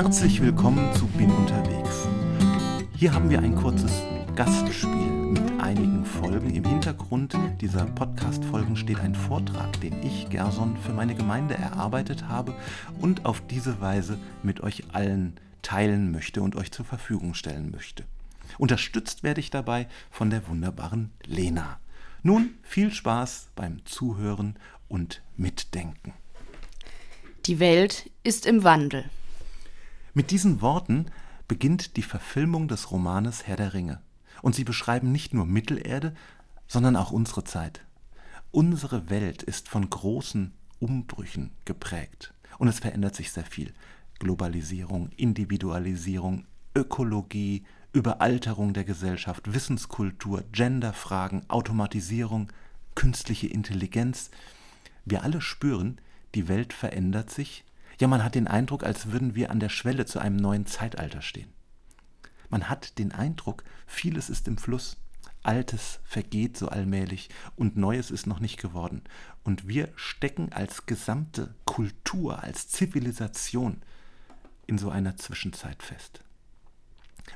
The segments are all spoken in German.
Herzlich willkommen zu Bin unterwegs. Hier haben wir ein kurzes Gastspiel mit einigen Folgen. Im Hintergrund dieser Podcast-Folgen steht ein Vortrag, den ich, Gerson, für meine Gemeinde erarbeitet habe und auf diese Weise mit euch allen teilen möchte und euch zur Verfügung stellen möchte. Unterstützt werde ich dabei von der wunderbaren Lena. Nun viel Spaß beim Zuhören und Mitdenken. Die Welt ist im Wandel. Mit diesen Worten beginnt die Verfilmung des Romanes Herr der Ringe. Und sie beschreiben nicht nur Mittelerde, sondern auch unsere Zeit. Unsere Welt ist von großen Umbrüchen geprägt. Und es verändert sich sehr viel. Globalisierung, Individualisierung, Ökologie, Überalterung der Gesellschaft, Wissenskultur, Genderfragen, Automatisierung, künstliche Intelligenz. Wir alle spüren, die Welt verändert sich. Ja, man hat den Eindruck, als würden wir an der Schwelle zu einem neuen Zeitalter stehen. Man hat den Eindruck, vieles ist im Fluss. Altes vergeht so allmählich und Neues ist noch nicht geworden. Und wir stecken als gesamte Kultur, als Zivilisation in so einer Zwischenzeit fest.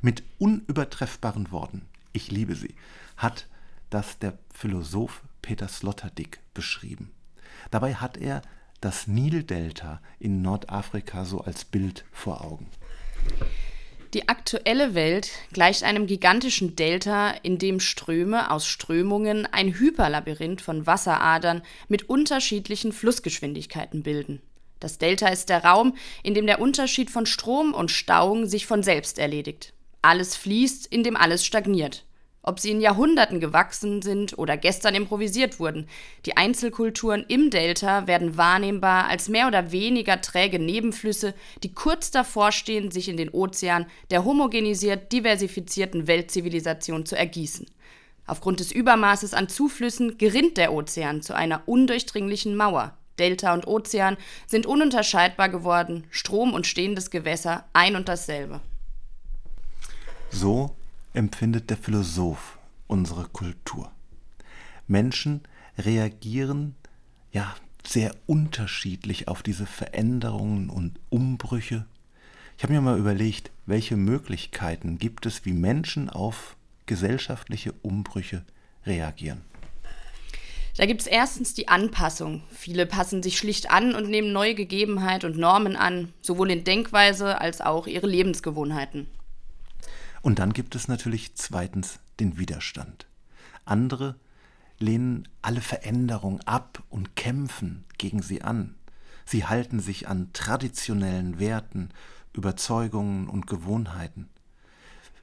Mit unübertreffbaren Worten, ich liebe sie, hat das der Philosoph Peter Sloterdijk beschrieben. Dabei hat er das Nildelta in Nordafrika so als Bild vor Augen. Die aktuelle Welt gleicht einem gigantischen Delta, in dem Ströme aus Strömungen ein Hyperlabyrinth von Wasseradern mit unterschiedlichen Flussgeschwindigkeiten bilden. Das Delta ist der Raum, in dem der Unterschied von Strom und Stauung sich von selbst erledigt. Alles fließt, in dem alles stagniert. Ob sie in Jahrhunderten gewachsen sind oder gestern improvisiert wurden, die Einzelkulturen im Delta werden wahrnehmbar als mehr oder weniger träge Nebenflüsse, die kurz davor stehen, sich in den Ozean der homogenisiert diversifizierten Weltzivilisation zu ergießen. Aufgrund des Übermaßes an Zuflüssen gerinnt der Ozean zu einer undurchdringlichen Mauer. Delta und Ozean sind ununterscheidbar geworden, Strom und stehendes Gewässer ein und dasselbe. So empfindet der Philosoph unsere Kultur. Menschen reagieren ja sehr unterschiedlich auf diese Veränderungen und Umbrüche. Ich habe mir mal überlegt, welche Möglichkeiten gibt es, wie Menschen auf gesellschaftliche Umbrüche reagieren. Da gibt es erstens die Anpassung. Viele passen sich schlicht an und nehmen neue Gegebenheiten und Normen an, sowohl in Denkweise als auch ihre Lebensgewohnheiten. Und dann gibt es natürlich zweitens den Widerstand. Andere lehnen alle Veränderung ab und kämpfen gegen sie an. Sie halten sich an traditionellen Werten, Überzeugungen und Gewohnheiten.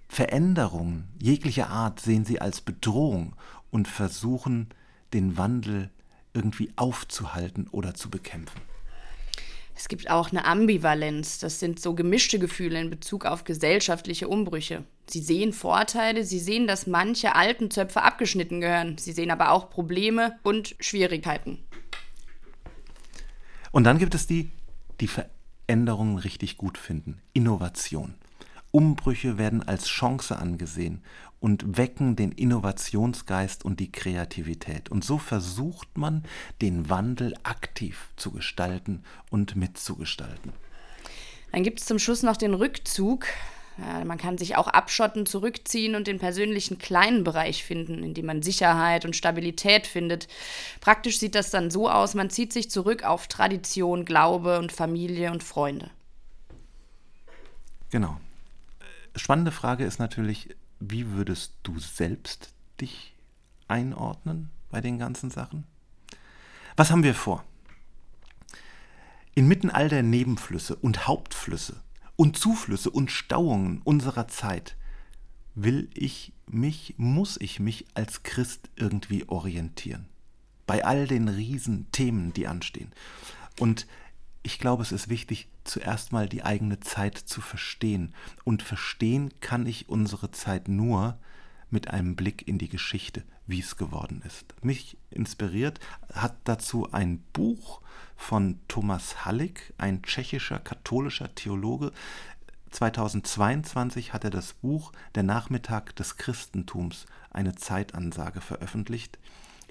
Veränderungen jeglicher Art sehen sie als Bedrohung und versuchen, den Wandel irgendwie aufzuhalten oder zu bekämpfen. Es gibt auch eine Ambivalenz. Das sind so gemischte Gefühle in Bezug auf gesellschaftliche Umbrüche. Sie sehen Vorteile, sie sehen, dass manche alten Zöpfe abgeschnitten gehören. Sie sehen aber auch Probleme und Schwierigkeiten. Und dann gibt es die, die Veränderungen richtig gut finden. Innovation. Umbrüche werden als Chance angesehen und wecken den Innovationsgeist und die Kreativität. Und so versucht man, den Wandel aktiv zu gestalten und mitzugestalten. Dann gibt es zum Schluss noch den Rückzug. Ja, man kann sich auch abschotten, zurückziehen und den persönlichen kleinen Bereich finden, in dem man Sicherheit und Stabilität findet. Praktisch sieht das dann so aus, man zieht sich zurück auf Tradition, Glaube und Familie und Freunde. Genau. Spannende Frage ist natürlich, wie würdest du selbst dich einordnen bei den ganzen Sachen? Was haben wir vor? Inmitten all der Nebenflüsse und Hauptflüsse und Zuflüsse und Stauungen unserer Zeit will ich mich, muss ich mich als Christ irgendwie orientieren. Bei all den riesen Themen, die anstehen. Und ich glaube, es ist wichtig, zuerst mal die eigene Zeit zu verstehen. Und verstehen kann ich unsere Zeit nur mit einem Blick in die Geschichte, wie es geworden ist. Mich inspiriert hat dazu ein Buch von Thomas Hallig, ein tschechischer katholischer Theologe. 2022 hat er das Buch Der Nachmittag des Christentums, eine Zeitansage veröffentlicht.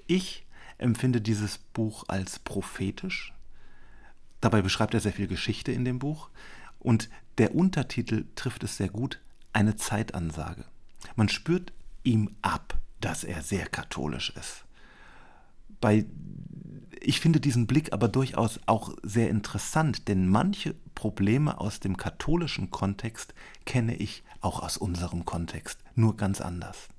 Ich empfinde dieses Buch als prophetisch, Dabei beschreibt er sehr viel Geschichte in dem Buch Und der Untertitel trifft es sehr gut, eine Zeitansage. Man spürt ihm ab, dass er sehr katholisch ist. Bei ich finde diesen Blick aber durchaus auch sehr interessant, denn manche Probleme aus dem katholischen Kontext kenne ich auch aus unserem Kontext, nur ganz anders.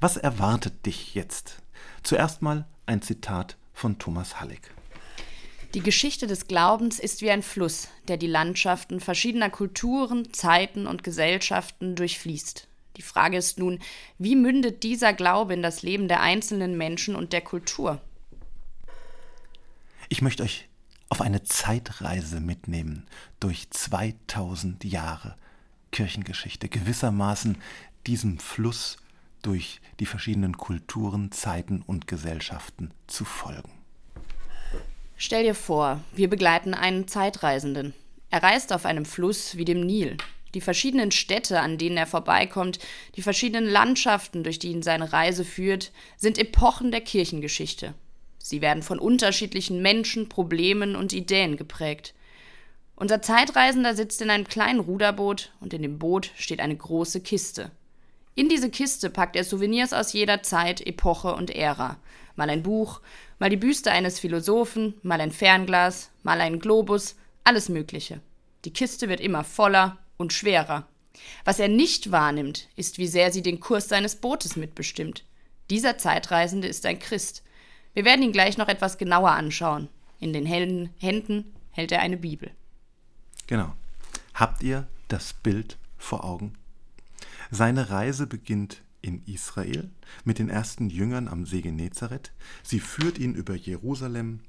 Was erwartet dich jetzt? Zuerst mal ein Zitat von Thomas Halleck. Die Geschichte des Glaubens ist wie ein Fluss, der die Landschaften verschiedener Kulturen, Zeiten und Gesellschaften durchfließt. Die Frage ist nun, wie mündet dieser Glaube in das Leben der einzelnen Menschen und der Kultur? Ich möchte euch auf eine Zeitreise mitnehmen durch 2000 Jahre Kirchengeschichte, gewissermaßen diesem Fluss durch die verschiedenen Kulturen, Zeiten und Gesellschaften zu folgen. Stell dir vor, wir begleiten einen Zeitreisenden. Er reist auf einem Fluss wie dem Nil. Die verschiedenen Städte, an denen er vorbeikommt, die verschiedenen Landschaften, durch die ihn seine Reise führt, sind Epochen der Kirchengeschichte. Sie werden von unterschiedlichen Menschen, Problemen und Ideen geprägt. Unser Zeitreisender sitzt in einem kleinen Ruderboot und in dem Boot steht eine große Kiste. In diese Kiste packt er Souvenirs aus jeder Zeit, Epoche und Ära. Mal ein Buch, mal die Büste eines Philosophen, mal ein Fernglas, mal einen Globus, alles Mögliche. Die Kiste wird immer voller und schwerer. Was er nicht wahrnimmt, ist, wie sehr sie den Kurs seines Bootes mitbestimmt. Dieser Zeitreisende ist ein Christ. Wir werden ihn gleich noch etwas genauer anschauen. In den Händen hält er eine Bibel. Genau. Habt ihr das Bild vor Augen? Seine Reise beginnt in Israel mit den ersten Jüngern am See Genezareth. Sie führt ihn über Jerusalem,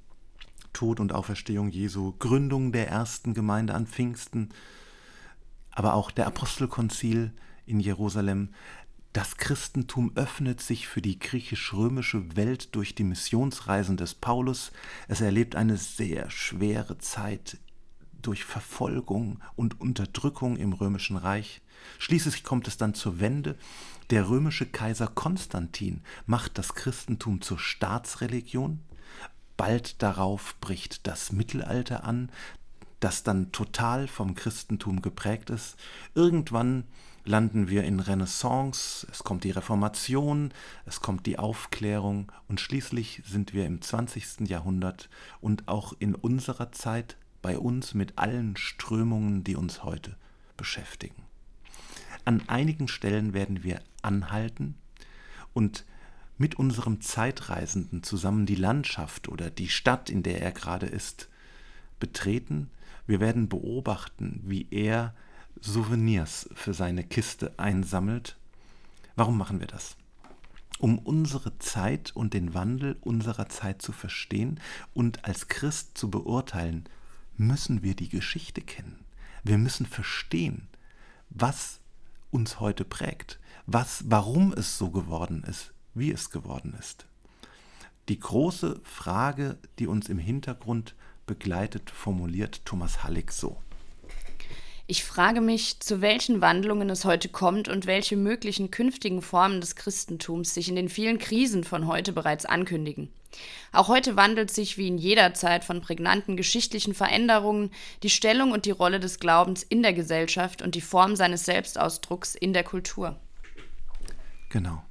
Tod und Auferstehung Jesu, Gründung der ersten Gemeinde an Pfingsten, aber auch der Apostelkonzil in Jerusalem, das Christentum öffnet sich für die griechisch-römische Welt durch die Missionsreisen des Paulus. Es erlebt eine sehr schwere Zeit durch Verfolgung und Unterdrückung im römischen Reich. Schließlich kommt es dann zur Wende. Der römische Kaiser Konstantin macht das Christentum zur Staatsreligion. Bald darauf bricht das Mittelalter an, das dann total vom Christentum geprägt ist. Irgendwann landen wir in Renaissance, es kommt die Reformation, es kommt die Aufklärung und schließlich sind wir im 20. Jahrhundert und auch in unserer Zeit bei uns mit allen Strömungen, die uns heute beschäftigen. An einigen Stellen werden wir anhalten und mit unserem Zeitreisenden zusammen die Landschaft oder die Stadt, in der er gerade ist, betreten. Wir werden beobachten, wie er Souvenirs für seine Kiste einsammelt. Warum machen wir das? Um unsere Zeit und den Wandel unserer Zeit zu verstehen und als Christ zu beurteilen, müssen wir die Geschichte kennen. Wir müssen verstehen, was uns heute prägt, was, warum es so geworden ist, wie es geworden ist. Die große Frage, die uns im Hintergrund begleitet, formuliert Thomas Halleck so. Ich frage mich, zu welchen Wandlungen es heute kommt und welche möglichen künftigen Formen des Christentums sich in den vielen Krisen von heute bereits ankündigen. Auch heute wandelt sich wie in jeder Zeit von prägnanten geschichtlichen Veränderungen die Stellung und die Rolle des Glaubens in der Gesellschaft und die Form seines Selbstausdrucks in der Kultur. Genau.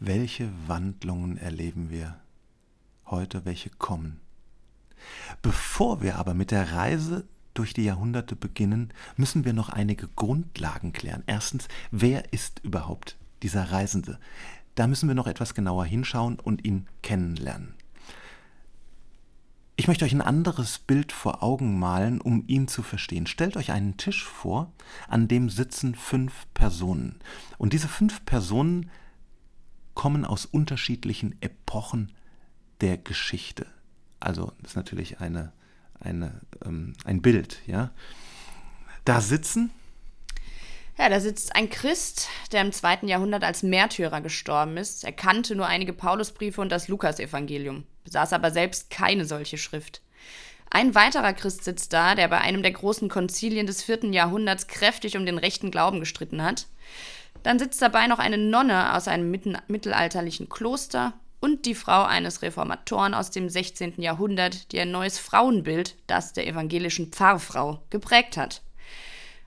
Welche Wandlungen erleben wir heute, welche kommen? Bevor wir aber mit der Reise durch die Jahrhunderte beginnen, müssen wir noch einige Grundlagen klären. Erstens, wer ist überhaupt dieser Reisende? Da müssen wir noch etwas genauer hinschauen und ihn kennenlernen. Ich möchte euch ein anderes Bild vor Augen malen, um ihn zu verstehen. Stellt euch einen Tisch vor, an dem sitzen fünf Personen. Und diese fünf Personen kommen aus unterschiedlichen Epochen der Geschichte. Also das ist natürlich eine eine, ähm, ein Bild, ja. Da sitzen. Ja, da sitzt ein Christ, der im zweiten Jahrhundert als Märtyrer gestorben ist. Er kannte nur einige Paulusbriefe und das Lukasevangelium, besaß aber selbst keine solche Schrift. Ein weiterer Christ sitzt da, der bei einem der großen Konzilien des vierten Jahrhunderts kräftig um den rechten Glauben gestritten hat. Dann sitzt dabei noch eine Nonne aus einem mittelalterlichen Kloster und die Frau eines Reformatoren aus dem 16. Jahrhundert, die ein neues Frauenbild, das der evangelischen Pfarrfrau, geprägt hat.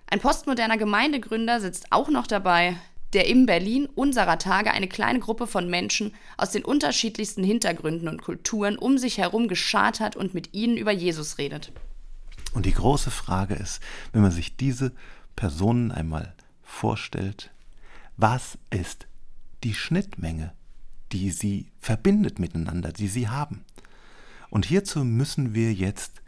Ein postmoderner Gemeindegründer sitzt auch noch dabei, der in Berlin unserer Tage eine kleine Gruppe von Menschen aus den unterschiedlichsten Hintergründen und Kulturen um sich herum geschart hat und mit ihnen über Jesus redet. Und die große Frage ist, wenn man sich diese Personen einmal vorstellt, was ist die Schnittmenge, die sie verbindet miteinander, die sie haben? Und hierzu müssen wir jetzt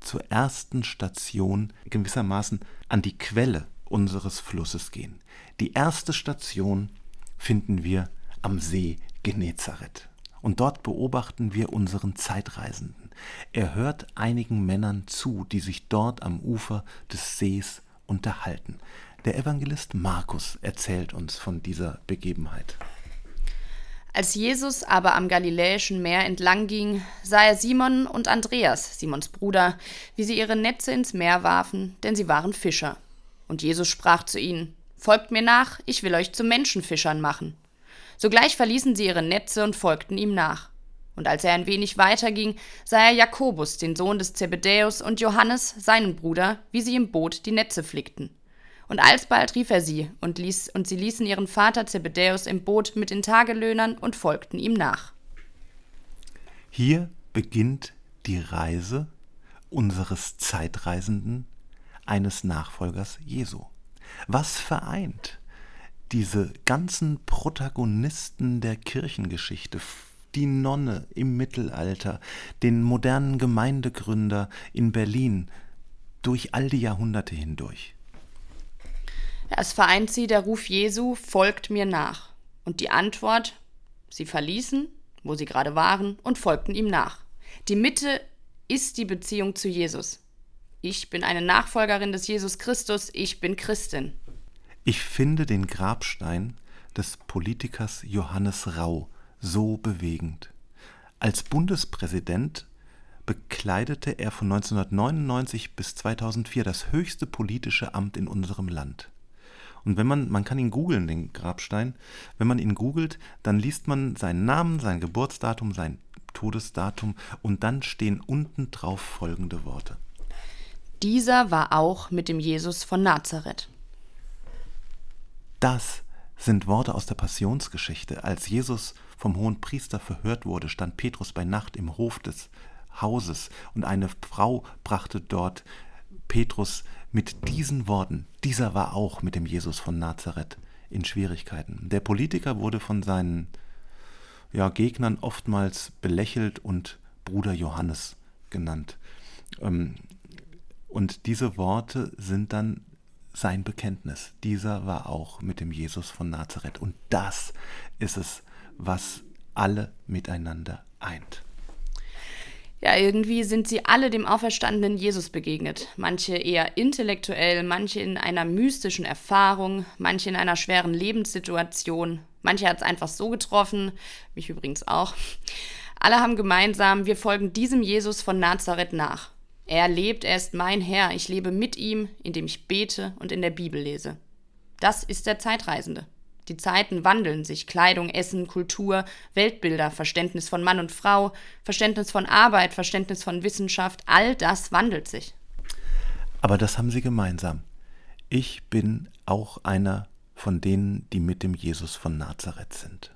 zur ersten Station gewissermaßen an die Quelle unseres Flusses gehen. Die erste Station finden wir am See Genezareth. Und dort beobachten wir unseren Zeitreisenden. Er hört einigen Männern zu, die sich dort am Ufer des Sees unterhalten. Der Evangelist Markus erzählt uns von dieser Begebenheit. Als Jesus aber am Galiläischen Meer entlang ging, sah er Simon und Andreas, Simons Bruder, wie sie ihre Netze ins Meer warfen, denn sie waren Fischer. Und Jesus sprach zu ihnen, Folgt mir nach, ich will euch zu Menschenfischern machen. Sogleich verließen sie ihre Netze und folgten ihm nach. Und als er ein wenig weiter ging, sah er Jakobus, den Sohn des Zebedäus, und Johannes, seinen Bruder, wie sie im Boot die Netze flickten. Und alsbald rief er sie, und, ließ, und sie ließen ihren Vater Zebedäus im Boot mit den Tagelöhnern und folgten ihm nach. Hier beginnt die Reise unseres Zeitreisenden, eines Nachfolgers Jesu. Was vereint diese ganzen Protagonisten der Kirchengeschichte, die Nonne im Mittelalter, den modernen Gemeindegründer in Berlin, durch all die Jahrhunderte hindurch? Es vereint sie der Ruf Jesu, folgt mir nach. Und die Antwort, sie verließen, wo sie gerade waren, und folgten ihm nach. Die Mitte ist die Beziehung zu Jesus. Ich bin eine Nachfolgerin des Jesus Christus, ich bin Christin. Ich finde den Grabstein des Politikers Johannes Rau so bewegend. Als Bundespräsident bekleidete er von 1999 bis 2004 das höchste politische Amt in unserem Land. Und wenn man, man kann ihn googeln, den Grabstein, wenn man ihn googelt, dann liest man seinen Namen, sein Geburtsdatum, sein Todesdatum und dann stehen unten drauf folgende Worte. Dieser war auch mit dem Jesus von Nazareth. Das sind Worte aus der Passionsgeschichte. Als Jesus vom hohen Priester verhört wurde, stand Petrus bei Nacht im Hof des Hauses und eine Frau brachte dort Petrus mit diesen Worten, dieser war auch mit dem Jesus von Nazareth in Schwierigkeiten. Der Politiker wurde von seinen ja, Gegnern oftmals belächelt und Bruder Johannes genannt. Ähm, und diese Worte sind dann sein Bekenntnis. Dieser war auch mit dem Jesus von Nazareth. Und das ist es, was alle miteinander eint. Ja, irgendwie sind sie alle dem auferstandenen Jesus begegnet. Manche eher intellektuell, manche in einer mystischen Erfahrung, manche in einer schweren Lebenssituation. Manche hat es einfach so getroffen, mich übrigens auch. Alle haben gemeinsam, wir folgen diesem Jesus von Nazareth nach. Er lebt, er ist mein Herr, ich lebe mit ihm, indem ich bete und in der Bibel lese. Das ist der Zeitreisende. Die Zeiten wandeln sich, Kleidung, Essen, Kultur, Weltbilder, Verständnis von Mann und Frau, Verständnis von Arbeit, Verständnis von Wissenschaft, all das wandelt sich. Aber das haben sie gemeinsam. Ich bin auch einer von denen, die mit dem Jesus von Nazareth sind.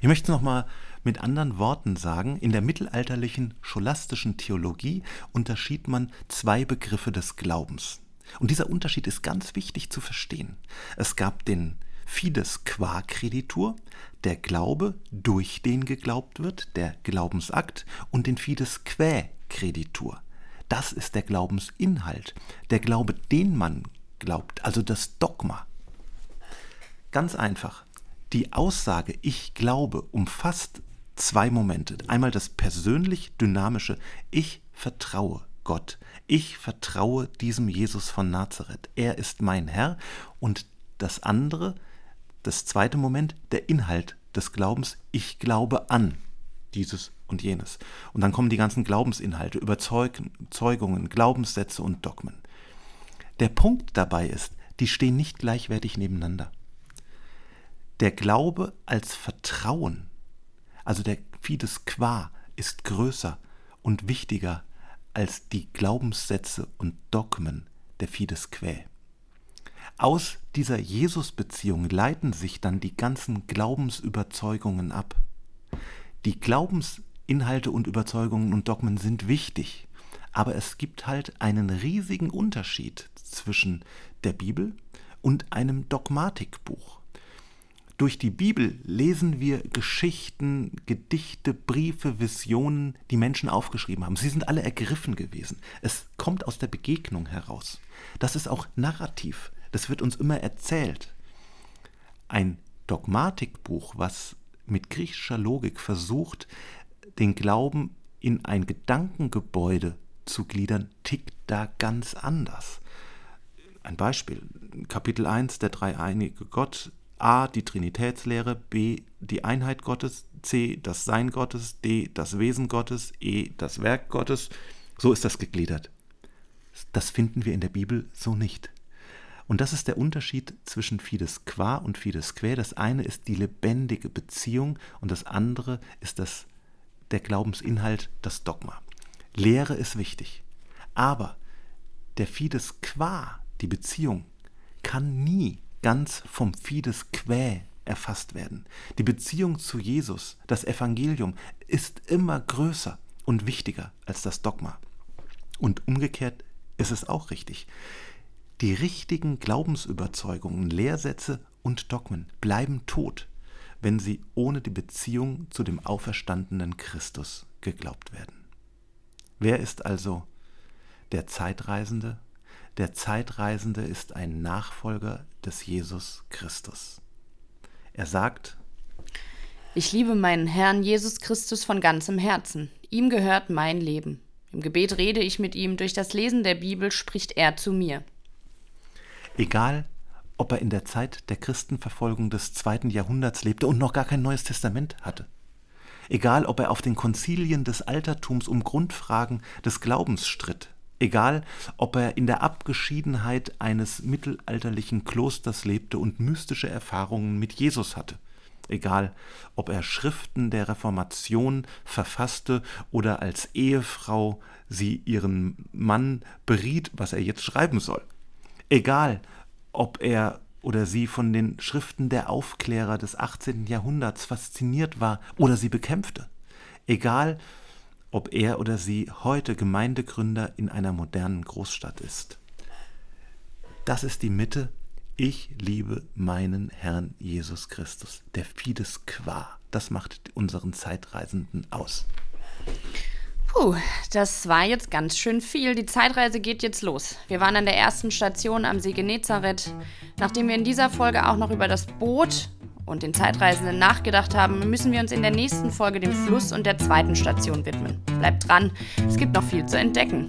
Ich möchte noch mal mit anderen Worten sagen, in der mittelalterlichen scholastischen Theologie unterschied man zwei Begriffe des Glaubens. Und dieser Unterschied ist ganz wichtig zu verstehen. Es gab den Fides qua creditur, der Glaube, durch den geglaubt wird, der Glaubensakt, und den Fides quae creditur. Das ist der Glaubensinhalt, der Glaube, den man glaubt, also das Dogma. Ganz einfach. Die Aussage Ich glaube umfasst zwei Momente. Einmal das persönlich dynamische Ich vertraue Gott. Ich vertraue diesem Jesus von Nazareth. Er ist mein Herr. Und das andere, das zweite Moment, der Inhalt des Glaubens. Ich glaube an dieses und jenes. Und dann kommen die ganzen Glaubensinhalte, Überzeugungen, Glaubenssätze und Dogmen. Der Punkt dabei ist, die stehen nicht gleichwertig nebeneinander. Der Glaube als Vertrauen Also der Fides qua ist größer und wichtiger als die Glaubenssätze und Dogmen der Fides quae. Aus dieser Jesus-Beziehung leiten sich dann die ganzen Glaubensüberzeugungen ab. Die Glaubensinhalte und Überzeugungen und Dogmen sind wichtig, aber es gibt halt einen riesigen Unterschied zwischen der Bibel und einem Dogmatikbuch. Durch die Bibel lesen wir Geschichten, Gedichte, Briefe, Visionen, die Menschen aufgeschrieben haben. Sie sind alle ergriffen gewesen. Es kommt aus der Begegnung heraus. Das ist auch narrativ. Das wird uns immer erzählt. Ein Dogmatikbuch, was mit griechischer Logik versucht, den Glauben in ein Gedankengebäude zu gliedern, tickt da ganz anders. Ein Beispiel, Kapitel 1, der dreieinige Gott, A, die Trinitätslehre, B, die Einheit Gottes, C, das Sein Gottes, D, das Wesen Gottes, E, das Werk Gottes. So ist das gegliedert. Das finden wir in der Bibel so nicht. Und das ist der Unterschied zwischen Fides qua und Fides quae. Das eine ist die lebendige Beziehung und das andere ist das, der Glaubensinhalt, das Dogma. Lehre ist wichtig. Aber der Fides qua, die Beziehung, kann nie ganz vom Fides quae erfasst werden. Die Beziehung zu Jesus, das Evangelium, ist immer größer und wichtiger als das Dogma. Und umgekehrt ist es auch richtig. Die richtigen Glaubensüberzeugungen, Lehrsätze und Dogmen bleiben tot, wenn sie ohne die Beziehung zu dem auferstandenen Christus geglaubt werden. Wer ist also der Zeitreisende? Der Zeitreisende ist ein Nachfolger des Jesus Christus. Er sagt, Ich liebe meinen Herrn Jesus Christus von ganzem Herzen. Ihm gehört mein Leben. Im Gebet rede ich mit ihm, durch das Lesen der Bibel spricht er zu mir. Egal, ob er in der Zeit der Christenverfolgung des zweiten Jahrhunderts lebte und noch gar kein Neues Testament hatte. Egal, ob er auf den Konzilien des Altertums um Grundfragen des Glaubens stritt. Egal, ob er in der Abgeschiedenheit eines mittelalterlichen Klosters lebte und mystische Erfahrungen mit Jesus hatte. Egal, ob er Schriften der Reformation verfasste oder als Ehefrau sie ihren Mann beriet, was er jetzt schreiben soll. Egal, ob er oder sie von den Schriften der Aufklärer des 18. Jahrhunderts fasziniert war oder sie bekämpfte. Egal, ob er oder sie heute Gemeindegründer in einer modernen Großstadt ist. Das ist die Mitte. Ich liebe meinen Herrn Jesus Christus, der Fides qua. Das macht unseren Zeitreisenden aus. Puh, das war jetzt ganz schön viel. Die Zeitreise geht jetzt los. Wir waren an der ersten Station am See Genezareth. Nachdem wir in dieser Folge auch noch über das Boot und den Zeitreisenden nachgedacht haben, müssen wir uns in der nächsten Folge dem Fluss und der zweiten Station widmen. Bleibt dran, es gibt noch viel zu entdecken.